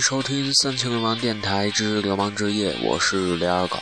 迎收听三千流氓电台之流氓之夜，我是李二狗。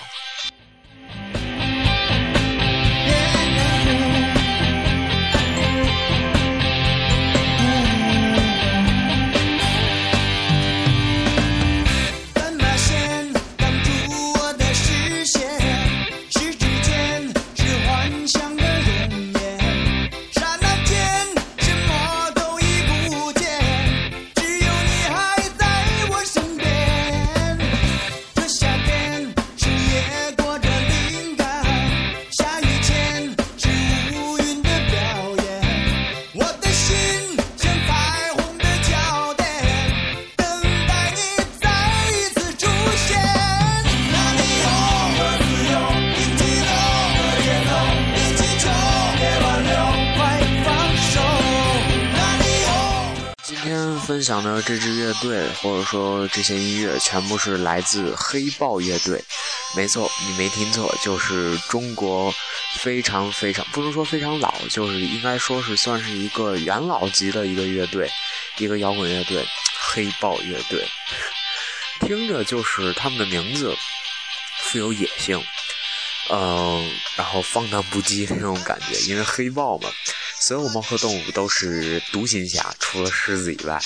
分享的这支乐队，或者说这些音乐，全部是来自黑豹乐队。没错，你没听错，就是中国非常非常不能说非常老，就是应该说是算是一个元老级的一个乐队，一个摇滚乐队——黑豹乐队。听着就是他们的名字富有野性，嗯，然后放荡不羁那种感觉，因为黑豹嘛。所有猫科动物都是独行侠，除了狮子以外。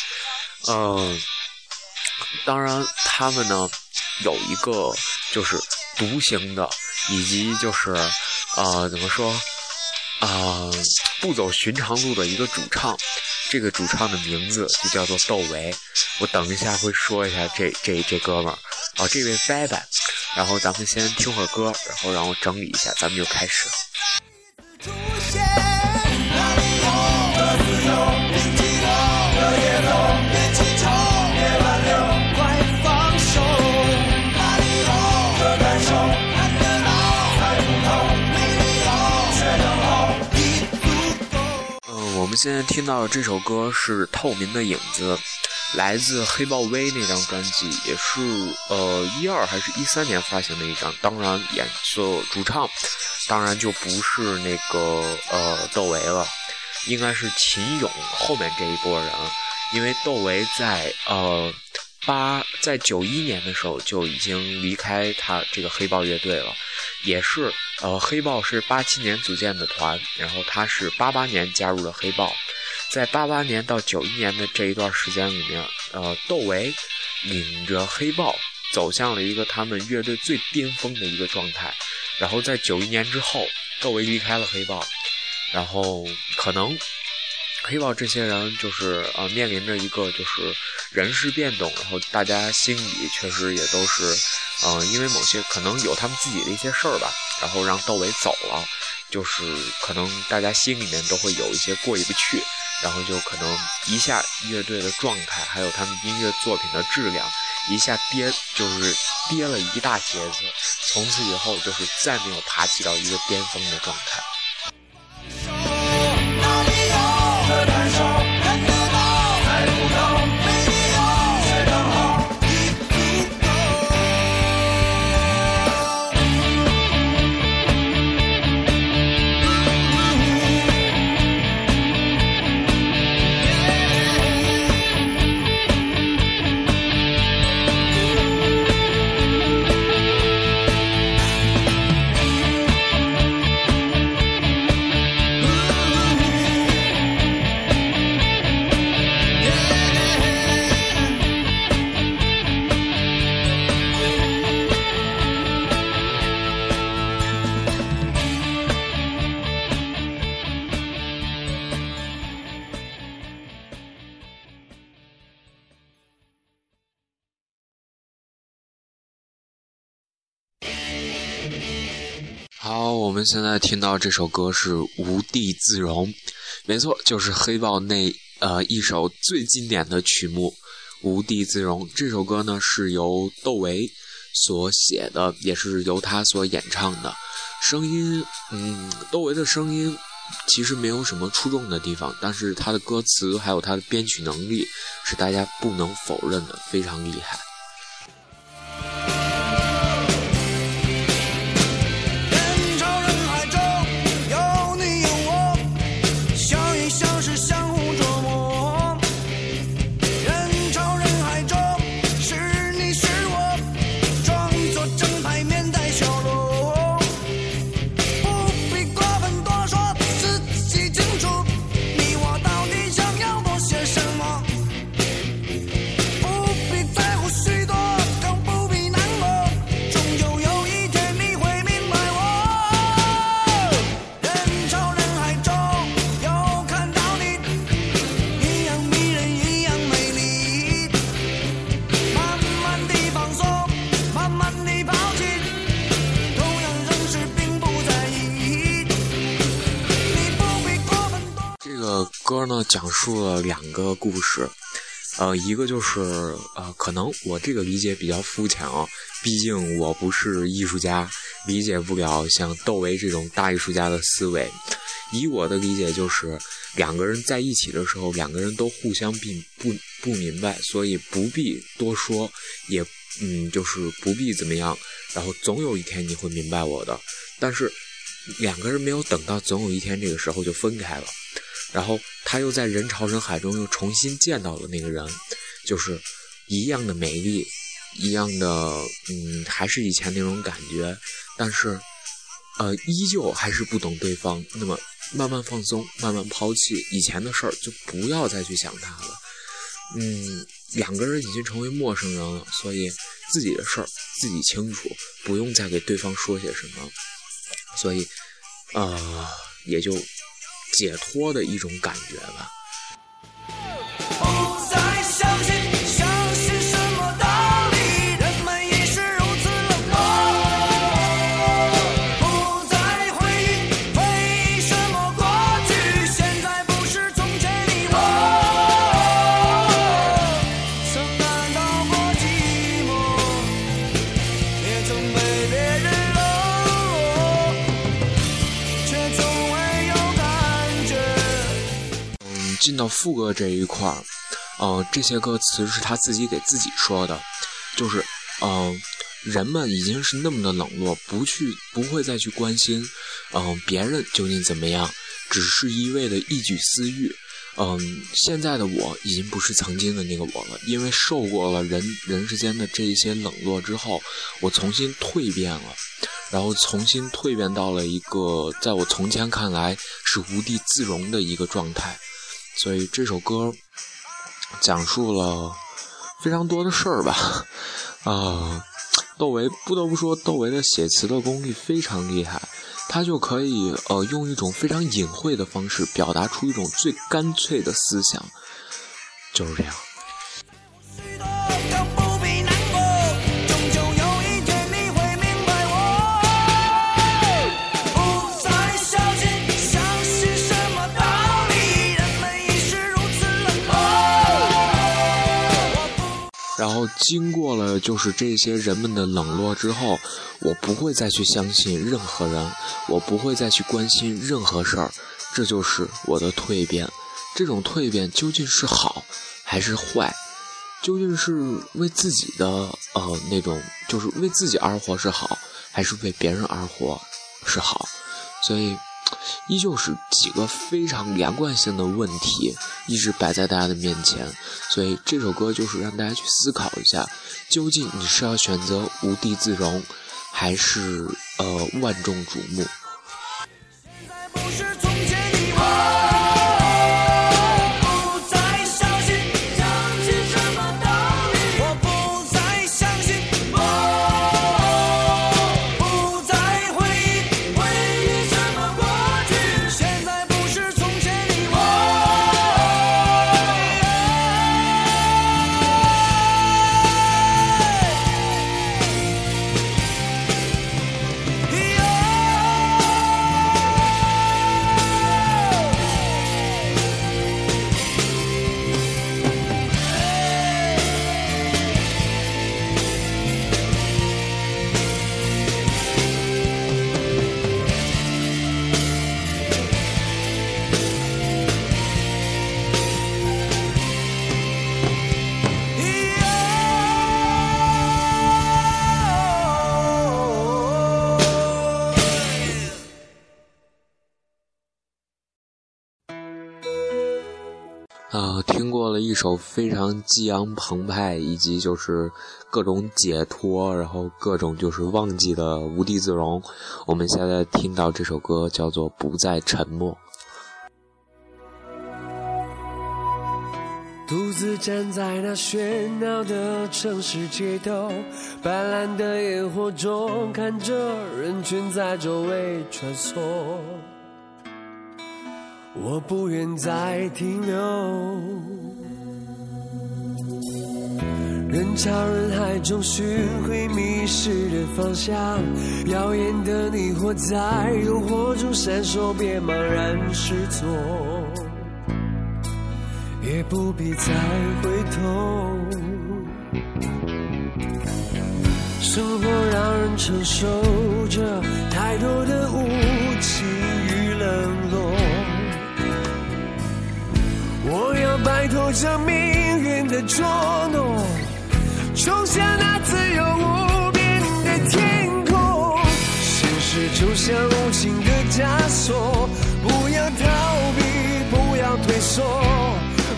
嗯，当然，它们呢有一个就是独行的，以及就是呃怎么说啊不走寻常路的一个主唱。这个主唱的名字就叫做窦唯。我等一下会说一下这这这哥们儿哦，这位伯伯。然后咱们先听会儿歌，然后让我整理一下，咱们就开始。现在听到的这首歌是《透明的影子》，来自黑豹 V 那张专辑，也是呃一二还是一三年发行的一张。当然，演奏主唱当然就不是那个呃窦唯了，应该是秦勇后面这一波人，因为窦唯在呃八在九一年的时候就已经离开他这个黑豹乐队了。也是，呃，黑豹是八七年组建的团，然后他是八八年加入了黑豹，在八八年到九一年的这一段时间里面，呃，窦唯领着黑豹走向了一个他们乐队最巅峰的一个状态，然后在九一年之后，窦唯离开了黑豹，然后可能黑豹这些人就是呃面临着一个就是人事变动，然后大家心里确实也都是。嗯，因为某些可能有他们自己的一些事儿吧，然后让窦唯走了，就是可能大家心里面都会有一些过意不去，然后就可能一下乐队的状态，还有他们音乐作品的质量一下跌，就是跌了一大截子，从此以后就是再没有爬起到一个巅峰的状态。好，我们现在听到这首歌是《无地自容》，没错，就是黑豹那呃一首最经典的曲目《无地自容》。这首歌呢是由窦唯所写的，也是由他所演唱的。声音，嗯，窦唯的声音其实没有什么出众的地方，但是他的歌词还有他的编曲能力是大家不能否认的，非常厉害。讲述了两个故事，呃，一个就是呃，可能我这个理解比较肤浅啊，毕竟我不是艺术家，理解不了像窦唯这种大艺术家的思维。以我的理解，就是两个人在一起的时候，两个人都互相并不不明白，所以不必多说，也嗯，就是不必怎么样。然后总有一天你会明白我的，但是两个人没有等到总有一天这个时候就分开了，然后他又在人潮人海中又重新见到了那个人，就是一样的美丽，一样的嗯，还是以前那种感觉，但是呃，依旧还是不懂对方。那么。慢慢放松，慢慢抛弃以前的事儿，就不要再去想他了。嗯，两个人已经成为陌生人了，所以自己的事儿自己清楚，不用再给对方说些什么。所以，呃，也就解脱的一种感觉吧。到副歌这一块儿，嗯，这些歌词是他自己给自己说的，就是，嗯，人们已经是那么的冷落，不去，不会再去关心，嗯，别人究竟怎么样，只是一味的一己私欲，嗯，现在的我已经不是曾经的那个我了，因为受过了人人世间的这一些冷落之后，我重新蜕变了，然后重新蜕变到了一个在我从前看来是无地自容的一个状态。所以这首歌讲述了非常多的事儿吧，啊，窦唯不得不说，窦唯的写词的功力非常厉害，他就可以呃用一种非常隐晦的方式表达出一种最干脆的思想，就是这样。然后经过了就是这些人们的冷落之后，我不会再去相信任何人，我不会再去关心任何事儿，这就是我的蜕变。这种蜕变究竟是好还是坏？究竟是为自己的呃那种，就是为自己而活是好，还是为别人而活是好？所以。依旧是几个非常连贯性的问题，一直摆在大家的面前，所以这首歌就是让大家去思考一下，究竟你是要选择无地自容，还是呃万众瞩目？呃，听过了一首非常激昂澎湃，以及就是各种解脱，然后各种就是忘记的无地自容。我们现在听到这首歌叫做《不再沉默》。独自站在那喧闹的城市街头，斑斓的烟火中，看着人群在周围穿梭。我不愿再停留，人潮人海中寻回迷失的方向，耀眼的你活在诱惑中闪烁，别茫然失措。也不必再回头。生活让人承受着太多的无情要摆脱这命运的捉弄，冲向那自由无边的天空。现实就像无情的枷锁，不要逃避，不要退缩，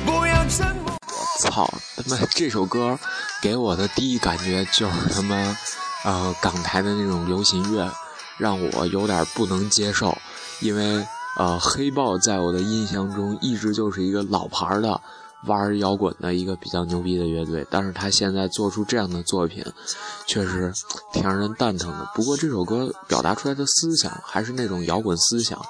不要沉默。操他妈！这首歌给我的第一感觉就是他妈，呃，港台的那种流行乐，让我有点不能接受。因为呃，黑豹在我的印象中一直就是一个老牌的玩摇滚的一个比较牛逼的乐队，但是他现在做出这样的作品，确实挺让人蛋疼的。不过这首歌表达出来的思想还是那种摇滚思想，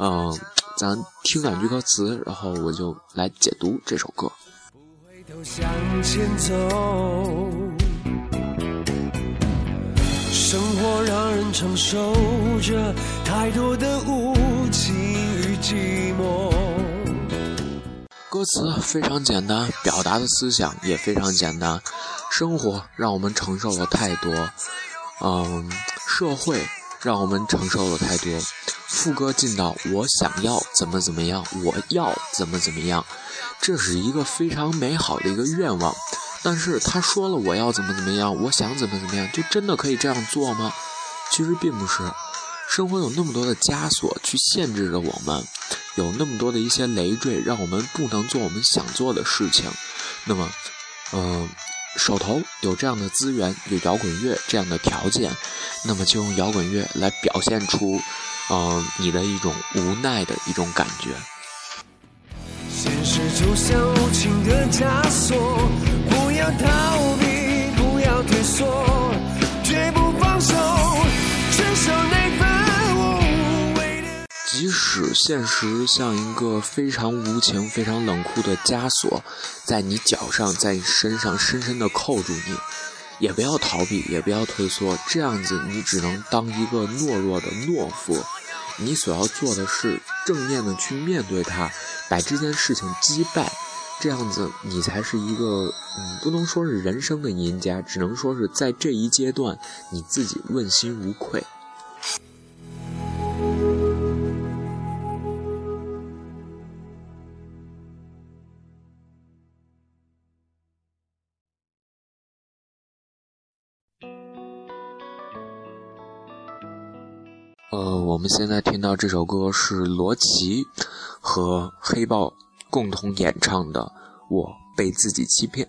嗯、咱听两句歌词，然后我就来解读这首歌。不回头向前走，生活让人承受着太多的无情与寂寞。歌词非常简单，表达的思想也非常简单。生活让我们承受了太多，嗯，社会让我们承受了太多。副歌进到我想要怎么怎么样，我要怎么怎么样，这是一个非常美好的一个愿望。但是他说了我要怎么怎么样，我想怎么怎么样，就真的可以这样做吗？其实并不是。生活有那么多的枷锁去限制着我们，有那么多的一些累赘，让我们不能做我们想做的事情。那么，嗯、手头有这样的资源，有摇滚乐这样的条件，那么就用摇滚乐来表现出，嗯、你的一种无奈的一种感觉。现实就像无情的枷锁，不要逃避，不要退缩，即使现实像一个非常无情、非常冷酷的枷锁，在你脚上，在你身上深深地扣住你，也不要逃避，也不要退缩。这样子，你只能当一个懦弱的懦夫。你所要做的是正面的去面对它，把这件事情击败。这样子，你才是一个，嗯，不能说是人生的赢家，只能说是在这一阶段，你自己问心无愧。我们现在听到这首歌是罗琦和黑豹共同演唱的《我被自己欺骗》。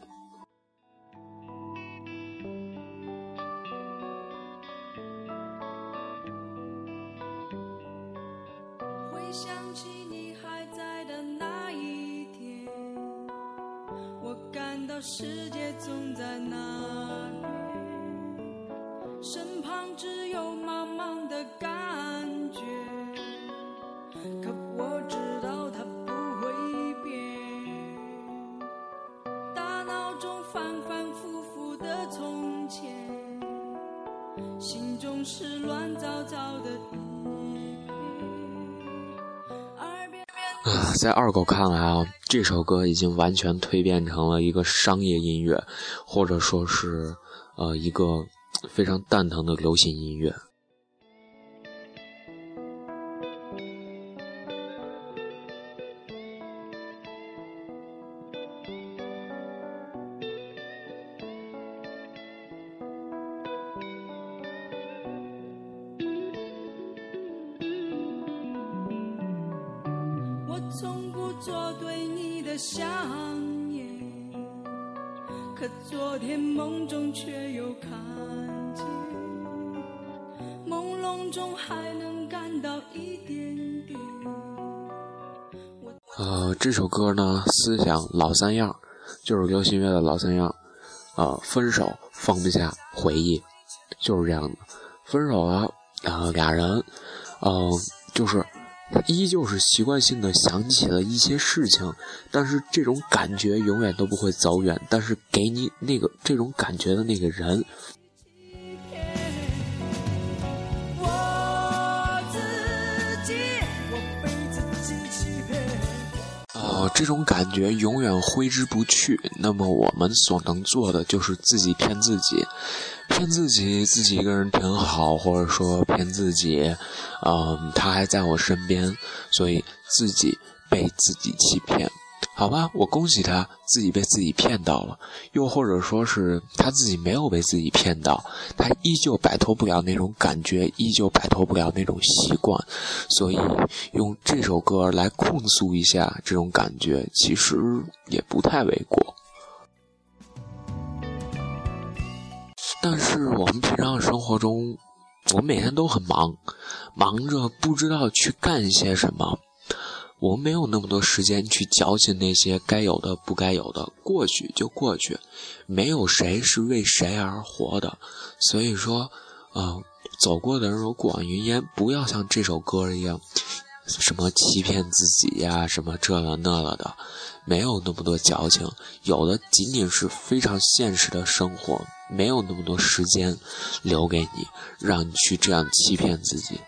心中是乱糟糟的。啊，在二狗看来啊，这首歌已经完全蜕变成了一个商业音乐，或者说是呃一个非常蛋疼的流行音乐。思想老三样，就是流行乐的老三样。呃，分手放不下，回忆，就是这样的。分手了，呃，俩人，嗯、就是依旧是习惯性的想起了一些事情，但是这种感觉永远都不会走远。但是给你那个这种感觉的那个人，这种感觉永远挥之不去。那么我们所能做的就是自己骗自己，骗自己自己一个人挺好，或者说骗自己，嗯，他还在我身边，所以自己被自己欺骗。好吧，我恭喜他自己被自己骗到了，又或者说是他自己没有被自己骗到，他依旧摆脱不了那种感觉，依旧摆脱不了那种习惯，所以用这首歌来控诉一下这种感觉，其实也不太为过。但是我们平常生活中，我们每天都很忙，忙着不知道去干些什么。我没有那么多时间去矫情那些该有的不该有的，过去就过去，没有谁是为谁而活的。所以说，呃，走过的人如过往云烟，不要像这首歌一样，什么欺骗自己呀，什么这了那了的，没有那么多矫情，有的仅仅是非常现实的生活，没有那么多时间留给你，让你去这样欺骗自己。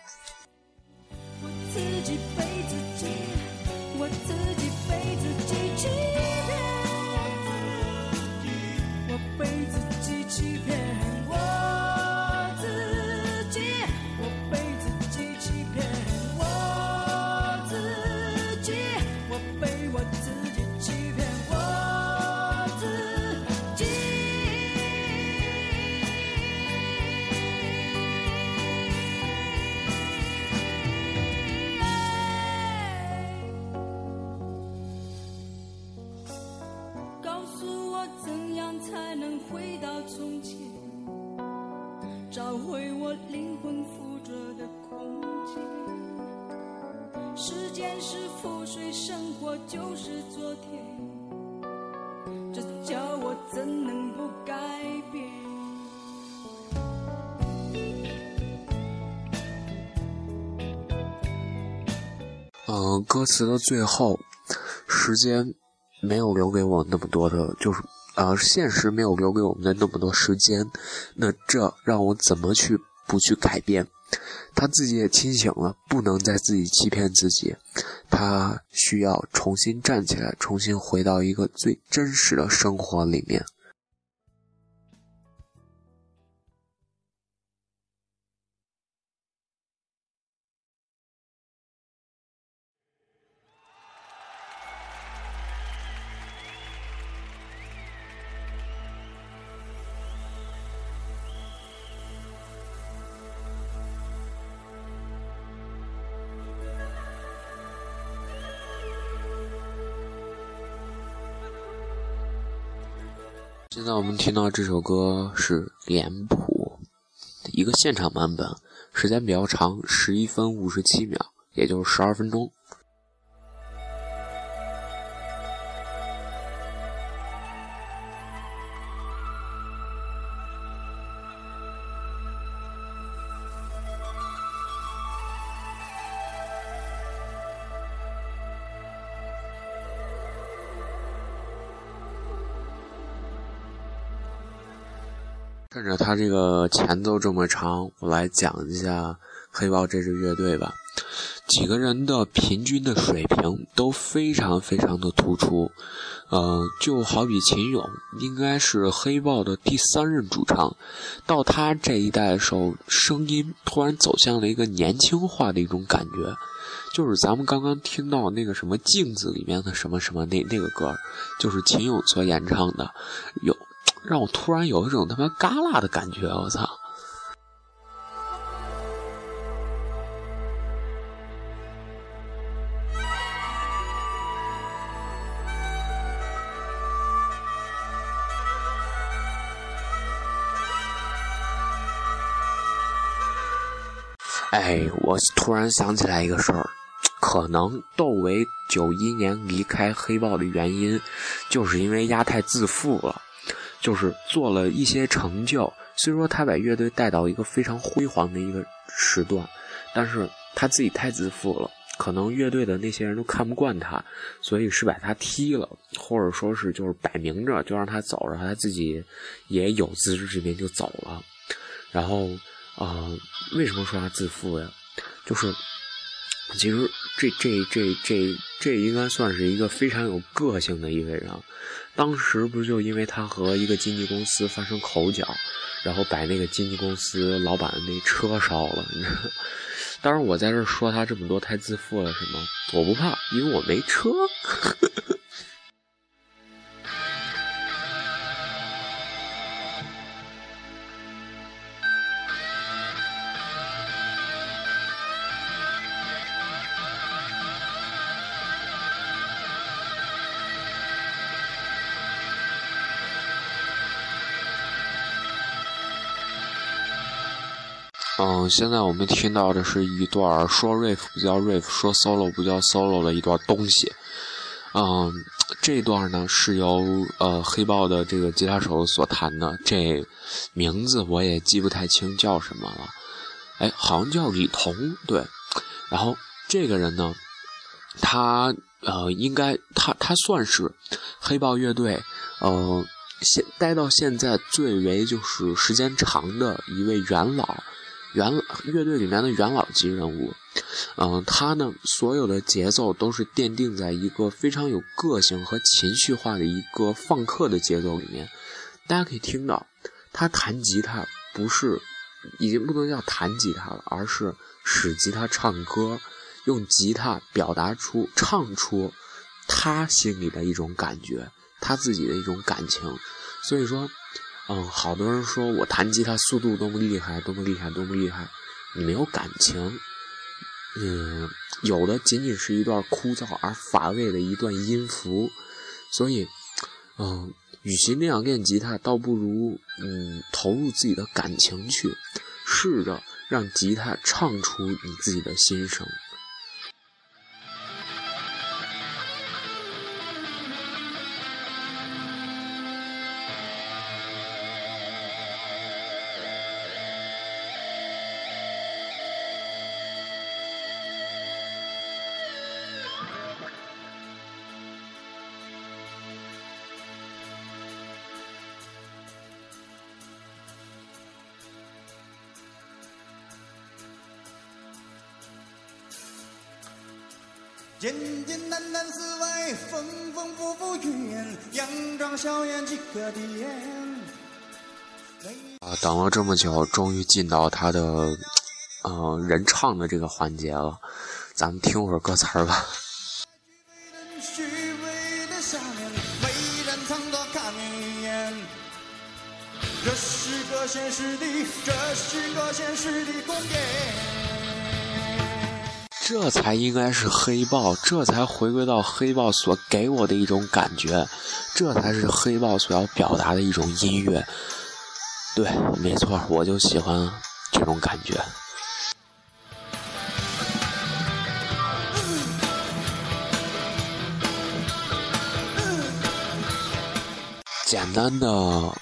水，生活就是昨天。这叫我怎能不改变？嗯，歌词的最后，时间没有留给我那么多的，就是。而现实没有留给我们的那么多时间，那这让我怎么去不去改变？他自己也清醒了，不能再自己欺骗自己，他需要重新站起来，重新回到一个最真实的生活里面。我们听到这首歌是脸谱一个现场版本，时间比较长，十一分五十七秒，也就是十二分钟。趁着他这个前奏这么长，我来讲一下黑豹这支乐队吧。几个人的平均的水平都非常非常的突出。呃，就好比秦勇，应该是黑豹的第三任主唱。到他这一代的时候，声音突然走向了一个年轻化的一种感觉。就是咱们刚刚听到那个什么镜子里面的什么什么那那个歌，就是秦勇所演唱的，有。让我突然有一种他妈嘎啦的感觉，我操！哎，我突然想起来一个事儿，可能窦唯九一年离开黑豹的原因，就是因为丫太自负了。就是做了一些成就，虽说他把乐队带到一个非常辉煌的一个时段，但是他自己太自负了，可能乐队的那些人都看不惯他，所以是把他踢了，或者说是就是摆明着就让他走，然后他自己也有自知之明就走了。然后，呃，为什么说他自负呀？就是其实这这这这这应该算是一个非常有个性的一位人。当时不就因为他和一个经纪公司发生口角，然后把那个经纪公司老板的那车烧了。你知道？当然，我在这说他这么多太自负了，是吗？我不怕，因为我没车。现在我们听到的是一段说 riff 不叫 riff，说 solo 不叫 solo 的一段东西。嗯，这段呢是由呃黑豹的这个吉他手所弹的，这名字我也记不太清叫什么了。哎，好像叫李彤，对。然后这个人呢，他呃应该他他算是黑豹乐队呃现待到现在最为就是时间长的一位元老。元乐队里面的元老级人物，嗯，他呢，所有的节奏都是奠定在一个非常有个性和情绪化的一个放克的节奏里面。大家可以听到，他弹吉他不是已经不能叫弹吉他了，而是使吉他唱歌，用吉他表达出、唱出他心里的一种感觉，他自己的一种感情。所以说。嗯，好多人说我弹吉他速度多么厉害，多么厉害，多么厉害，你没有感情。嗯，有的仅仅是一段枯燥而乏味的一段音符，所以，嗯，与其那样练吉他，倒不如嗯投入自己的感情去，试着让吉他唱出你自己的心声。啊，等了这么久，终于进到他的，嗯，人唱的这个环节了。咱们听会儿歌词儿吧。这是个现实的，这是个现实的公演。这才应该是黑豹，这才回归到黑豹所给我的一种感觉，这才是黑豹所要表达的一种音乐。对，没错，我就喜欢这种感觉。简单的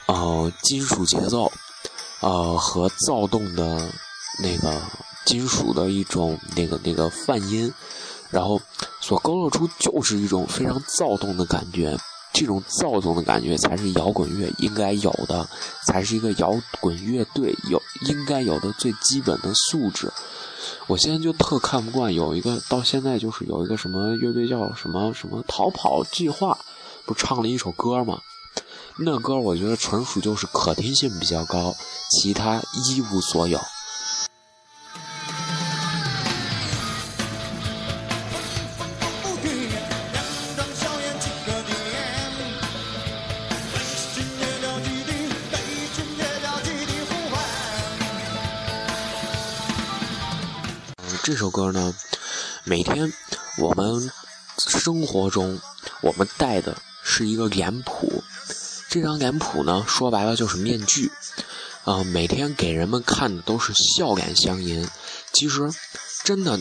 呃金属节奏，呃和躁动的那个。金属的一种那个那个泛音，然后所勾勒出就是一种非常躁动的感觉。这种躁动的感觉才是摇滚乐应该有的，才是一个摇滚乐队有应该有的最基本的素质。我现在就特看不惯有一个到现在就是有一个什么乐队叫什么什么逃跑计划，不唱了一首歌吗？那歌我觉得纯属就是可听性比较高，其他一无所有。这首歌呢，每天我们生活中我们戴的是一个脸谱，这张脸谱呢，说白了就是面具，啊，每天给人们看的都是笑脸相迎。其实，真的，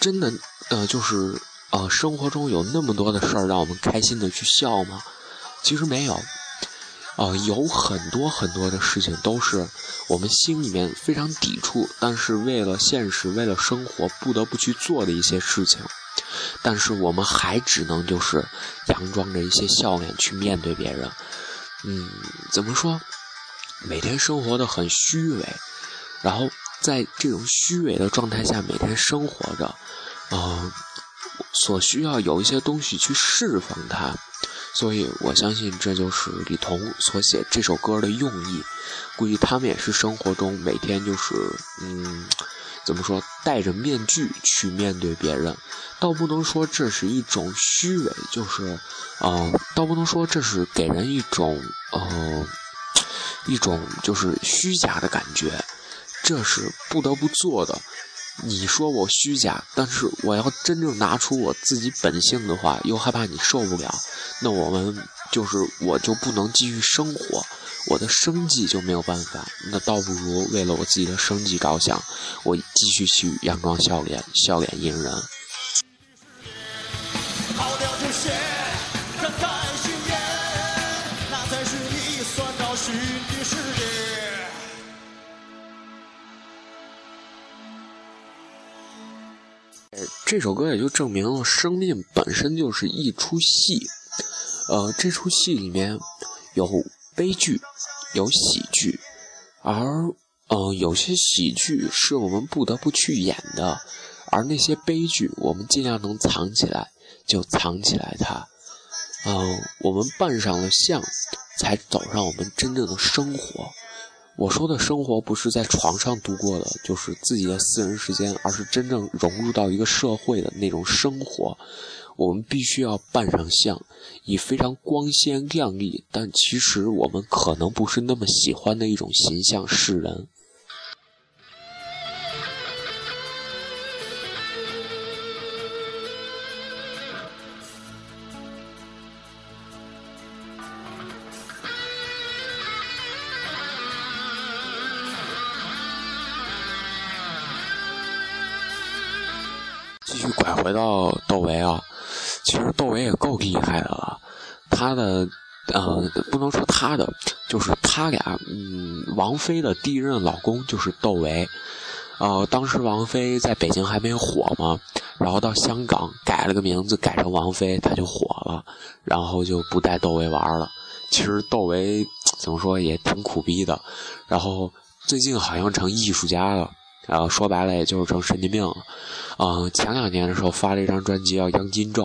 真的，呃，就是呃，生活中有那么多的事儿让我们开心的去笑吗？其实没有。啊，有很多很多的事情都是我们心里面非常抵触，但是为了现实、为了生活不得不去做的一些事情，但是我们还只能就是佯装着一些笑脸去面对别人。嗯，怎么说？每天生活的很虚伪，然后在这种虚伪的状态下每天生活着，嗯，所需要有一些东西去释放它。所以我相信这就是李彤所写这首歌的用意。估计他们也是生活中每天就是，嗯，怎么说，戴着面具去面对别人。倒不能说这是一种虚伪，就是，呃，倒不能说这是给人一种，呃，一种就是虚假的感觉。这是不得不做的。你说我虚假，但是我要真正拿出我自己本性的话，又害怕你受不了，那我们就是我就不能继续生活，我的生计就没有办法。那倒不如为了我自己的生计着想，我继续去佯装笑脸，笑脸迎人。这首歌也就证明了，生命本身就是一出戏。呃，这出戏里面有悲剧，有喜剧，而呃，有些喜剧是我们不得不去演的，而那些悲剧，我们尽量能藏起来就藏起来它。嗯，我们扮上了相，才走上我们真正的生活。我说的生活不是在床上度过的，就是自己的私人时间，而是真正融入到一个社会的那种生活。我们必须要扮上相，以非常光鲜亮丽，但其实我们可能不是那么喜欢的一种形象示人。回到窦唯啊，其实窦唯也够厉害的了。他的，呃，不能说他的，就是他俩，嗯，王菲的第一任老公就是窦唯。呃，当时王菲在北京还没火嘛，然后到香港改了个名字，改成王菲，他就火了，然后就不带窦唯玩了。其实窦唯怎么说也挺苦逼的，然后最近好像成艺术家了。然后说白了，也就是成神经病了。嗯，前两年的时候发了一张专辑叫《央金咒》，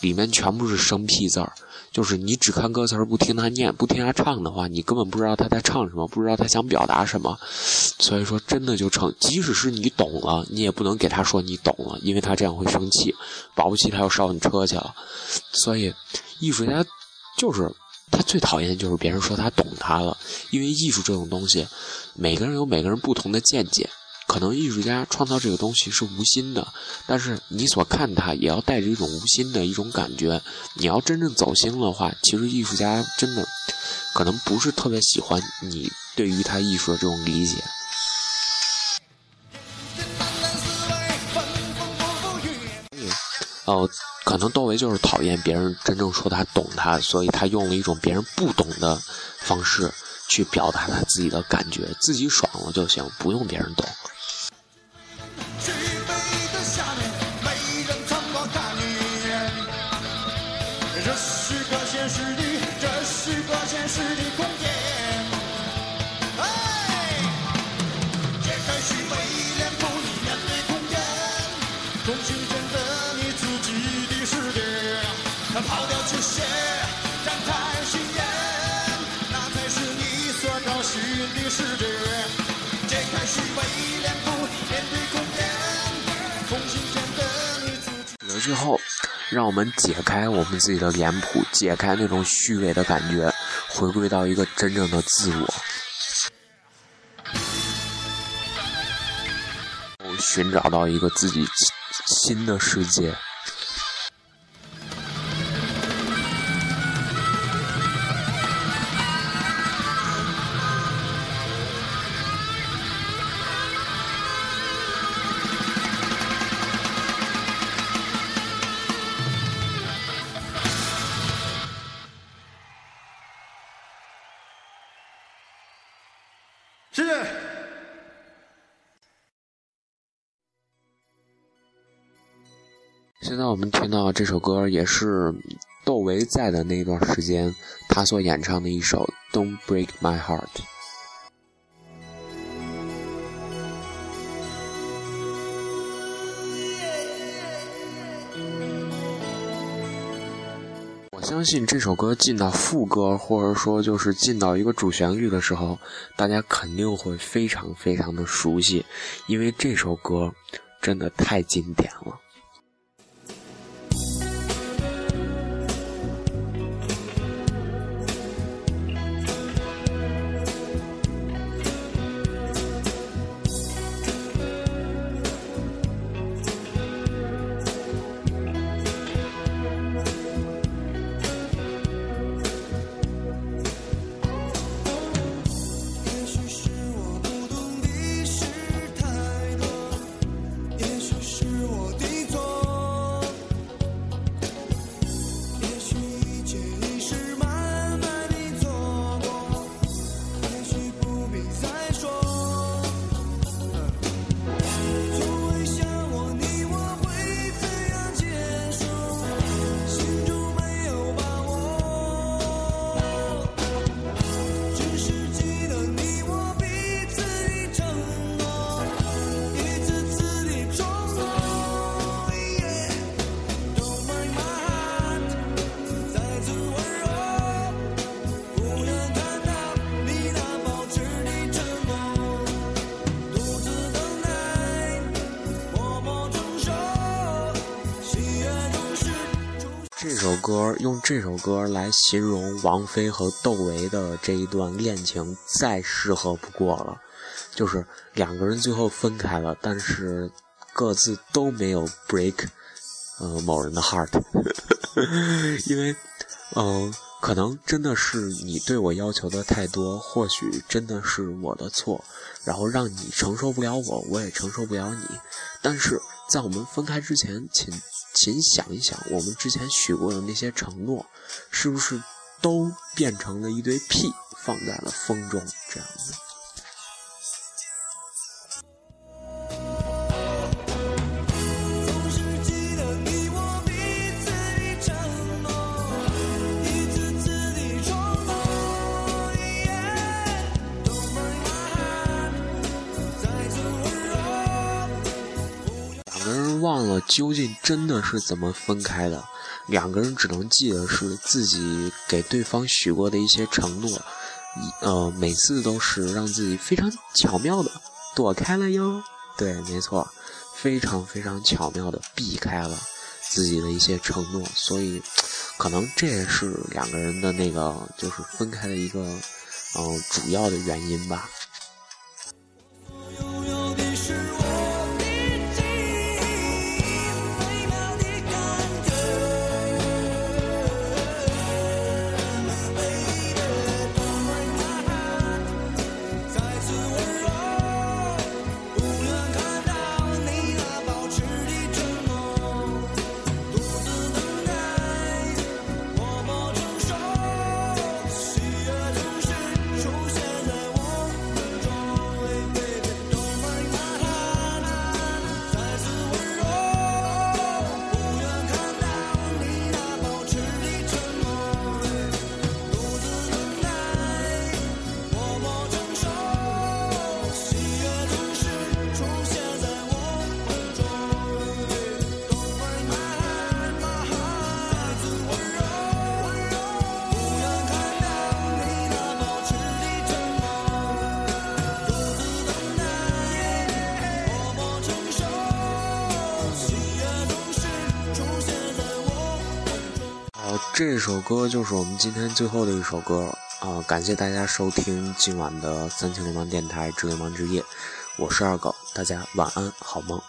里面全部是生僻字儿，就是你只看歌词儿不听他念，不听他唱的话，你根本不知道他在唱什么，不知道他想表达什么。所以说，真的就成，即使是你懂了，你也不能给他说你懂了，因为他这样会生气，保不齐他要烧你车去了。所以，艺术家就是他最讨厌就是别人说他懂他了，因为艺术这种东西，每个人有每个人不同的见解。可能艺术家创造这个东西是无心的，但是你所看它也要带着一种无心的一种感觉。你要真正走心的话，其实艺术家真的可能不是特别喜欢你对于他艺术的这种理解。哦，可能窦唯就是讨厌别人真正说他懂他，所以他用了一种别人不懂的方式去表达他自己的感觉，自己爽了就行，不用别人懂。最后，让我们解开我们自己的脸谱，解开那种虚伪的感觉，回归到一个真正的自我，寻找到一个自己新的世界。现在我们听到这首歌也是窦唯在的那段时间他所演唱的一首 don't break my heart 我相信这首歌进到副歌或者说就是进到一个主旋律的时候大家肯定会非常非常的熟悉因为这首歌真的太经典了。歌用这首歌来形容王菲和窦唯的这一段恋情，再适合不过了。就是两个人最后分开了，但是各自都没有 break，呃，某人的 heart，因为，嗯、可能真的是你对我要求的太多，或许真的是我的错，然后让你承受不了我，我也承受不了你。但是在我们分开之前，请请想一想，我们之前许过的那些承诺，是不是都变成了一堆屁，放在了风中？这样子。究竟真的是怎么分开的，两个人只能记得是自己给对方许过的一些承诺，一呃，每次都是让自己非常巧妙的躲开了哟。对，没错，非常非常巧妙的避开了自己的一些承诺，所以可能这也是两个人的那个就是分开的一个嗯、主要的原因吧。这首歌就是我们今天最后的一首歌啊、感谢大家收听今晚的三千流氓电台之流氓之夜，我是二狗，大家晚安，好梦。